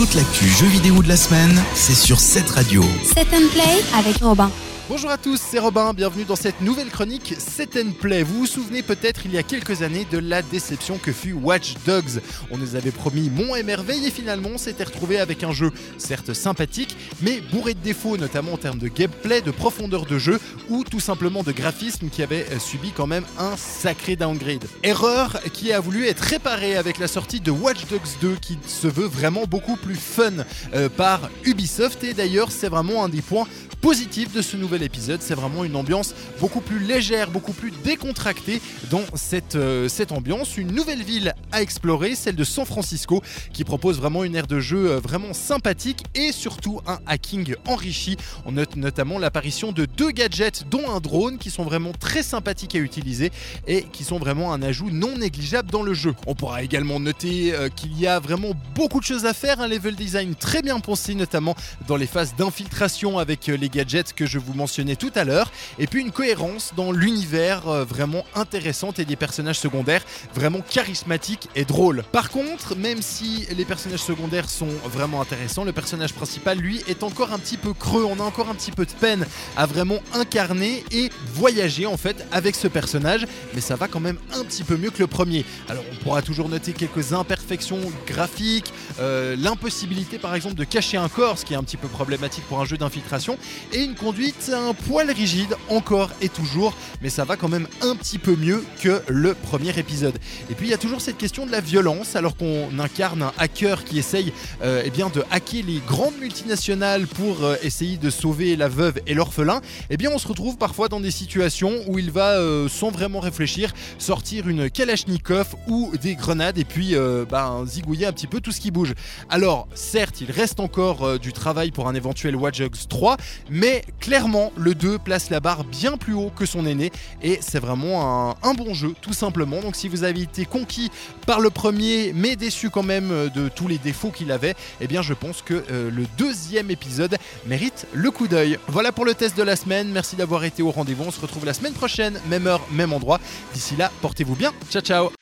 Toute l'actu jeux vidéo de la semaine, c'est sur cette radio. Set and Play avec Robin. Bonjour à tous, c'est Robin, bienvenue dans cette nouvelle chronique Set and Play. Vous vous souvenez peut-être il y a quelques années de la déception que fut Watch Dogs. On nous avait promis mon et merveille et finalement on s'était retrouvé avec un jeu certes sympathique mais bourré de défauts notamment en termes de gameplay, de profondeur de jeu ou tout simplement de graphisme qui avait euh, subi quand même un sacré downgrade. Erreur qui a voulu être réparée avec la sortie de Watch Dogs 2 qui se veut vraiment beaucoup plus fun euh, par Ubisoft et d'ailleurs c'est vraiment un des points positifs de ce nouvel épisode. C'est vraiment une ambiance beaucoup plus légère, beaucoup plus décontractée dans cette, euh, cette ambiance. Une nouvelle ville à explorer, celle de San Francisco, qui propose vraiment une aire de jeu euh, vraiment sympathique et surtout un hacking enrichi. On note notamment l'apparition de deux gadgets, dont un drone, qui sont vraiment très sympathiques à utiliser et qui sont vraiment un ajout non négligeable dans le jeu. On pourra également noter euh, qu'il y a vraiment beaucoup de choses à faire, un level design très bien pensé, notamment dans les phases d'infiltration avec les gadgets que je vous mentionnais tout à l'heure, et puis une cohérence dans l'univers euh, vraiment intéressante et des personnages secondaires vraiment charismatiques et drôles. Par contre, même si les personnages secondaires sont vraiment intéressants, le personnage principal, lui, est encore un petit peu creux. On a encore un petit peu de peine à vraiment incarner et voyager en fait avec ce personnage, mais ça va quand même un petit peu mieux que le premier. Alors on pourra toujours noter quelques imperfections graphiques, euh, l'impossibilité par exemple de cacher un corps, ce qui est un petit peu problématique pour un jeu d'infiltration, et une conduite un poil rigide encore et toujours, mais ça va quand même un petit peu mieux que le premier épisode. Et puis il y a toujours cette question de la violence, alors qu'on incarne un hacker qui essaye euh, eh bien, de hacker les grandes multinationales pour euh, essayer de sauver la veuve et l'orphelin, eh bien on se retrouve parfois dans des situations où il va, euh, sans vraiment réfléchir, sortir une Kalachnikov ou des grenades et puis bah, zigouiller un petit peu tout ce qui bouge. Alors certes, il reste encore du travail pour un éventuel Watch Dogs 3, mais clairement le 2 place la barre bien plus haut que son aîné et c'est vraiment un, bon jeu tout simplement. Donc si vous avez été conquis par le premier mais déçu quand même euh, de tous les défauts qu'il avait, eh bien je pense que euh, le deuxième épisode mérite le coup d'œil. Voilà pour le test de la semaine, merci d'avoir été au rendez-vous, on se retrouve la semaine prochaine, même heure, même endroit. D'ici là, portez-vous bien, ciao ciao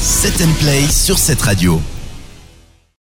Set and Play sur cette radio.